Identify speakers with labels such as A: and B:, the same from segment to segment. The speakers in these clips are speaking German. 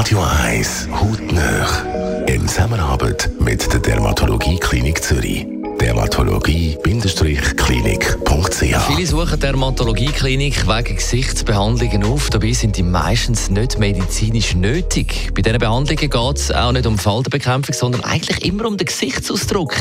A: Radio 1 Hautnöch. In Zusammenarbeit mit der Dermatologie Klinik Zürich. Dermatologie-klinik.ch
B: Viele suchen Dermatologieklinik wegen Gesichtsbehandlungen auf. Dabei sind die meistens nicht medizinisch nötig. Bei diesen Behandlungen geht es auch nicht um Faltenbekämpfung, sondern eigentlich immer um den Gesichtsausdruck,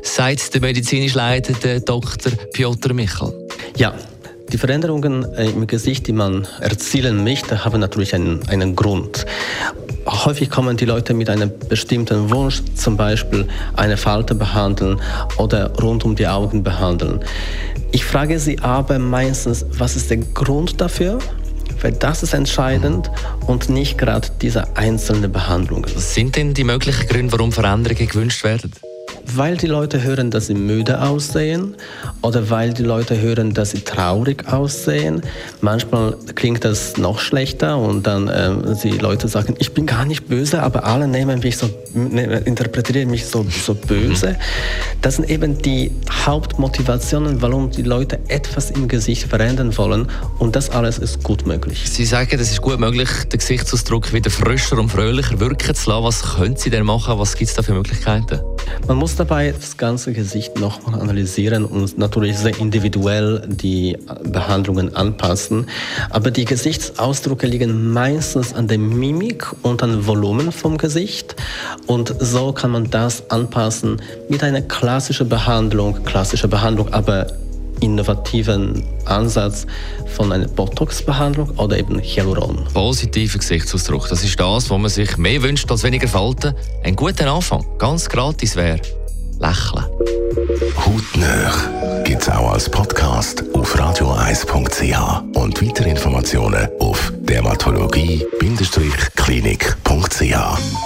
B: sagt der medizinische Leiter, der Dr. Piotr Michel.
C: Ja, die Veränderungen im Gesicht, die man erzielen möchte, haben natürlich einen, einen Grund. Häufig kommen die Leute mit einem bestimmten Wunsch, zum Beispiel eine Falte behandeln oder rund um die Augen behandeln. Ich frage sie aber meistens, was ist der Grund dafür? Weil das ist entscheidend und nicht gerade diese einzelnen Behandlungen.
B: Was sind denn die möglichen Gründe, warum Veränderungen gewünscht werden?
C: Weil die Leute hören, dass sie müde aussehen oder weil die Leute hören, dass sie traurig aussehen. Manchmal klingt das noch schlechter und dann äh, die Leute sagen, ich bin gar nicht böse, aber alle nehmen mich so, ne, interpretieren mich so, so böse. Das sind eben die Hauptmotivationen, warum die Leute etwas im Gesicht verändern wollen und das alles ist gut möglich.
B: Sie sagen, es ist gut möglich, den Gesichtsausdruck wieder frischer und fröhlicher wirken zu lassen. Was können Sie denn machen? Was gibt es da für Möglichkeiten?
C: Man muss dabei das ganze Gesicht nochmal analysieren und natürlich sehr individuell die Behandlungen anpassen. Aber die Gesichtsausdrücke liegen meistens an der Mimik und an Volumen vom Gesicht. Und so kann man das anpassen mit einer klassischen Behandlung, klassische Behandlung, aber innovativen Ansatz von einer Botox-Behandlung oder eben Hyaluron.
B: Positiver Gesichtsausdruck, das ist das, was man sich mehr wünscht als weniger Falten. Ein guter Anfang, ganz gratis wäre Lächeln.
A: Hautnöch gibt es auch als Podcast auf radio1.ch und weitere Informationen auf dermatologie-klinik.ch.